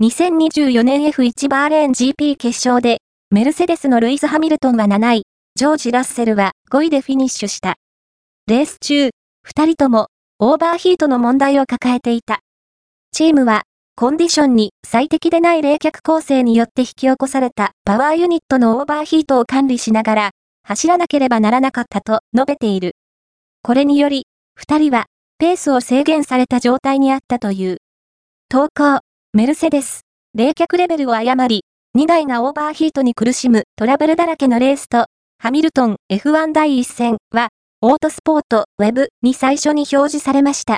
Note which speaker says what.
Speaker 1: 2024年 F1 バーレーン GP 決勝で、メルセデスのルイス・ハミルトンは7位、ジョージ・ラッセルは5位でフィニッシュした。レース中、二人とも、オーバーヒートの問題を抱えていた。チームは、コンディションに最適でない冷却構成によって引き起こされたパワーユニットのオーバーヒートを管理しながら、走らなければならなかったと述べている。これにより、二人は、ペースを制限された状態にあったという。投稿、メルセデス、冷却レベルを誤り、2台がオーバーヒートに苦しむトラブルだらけのレースと、ハミルトン F1 第1戦は、オートスポートウェブに最初に表示されました。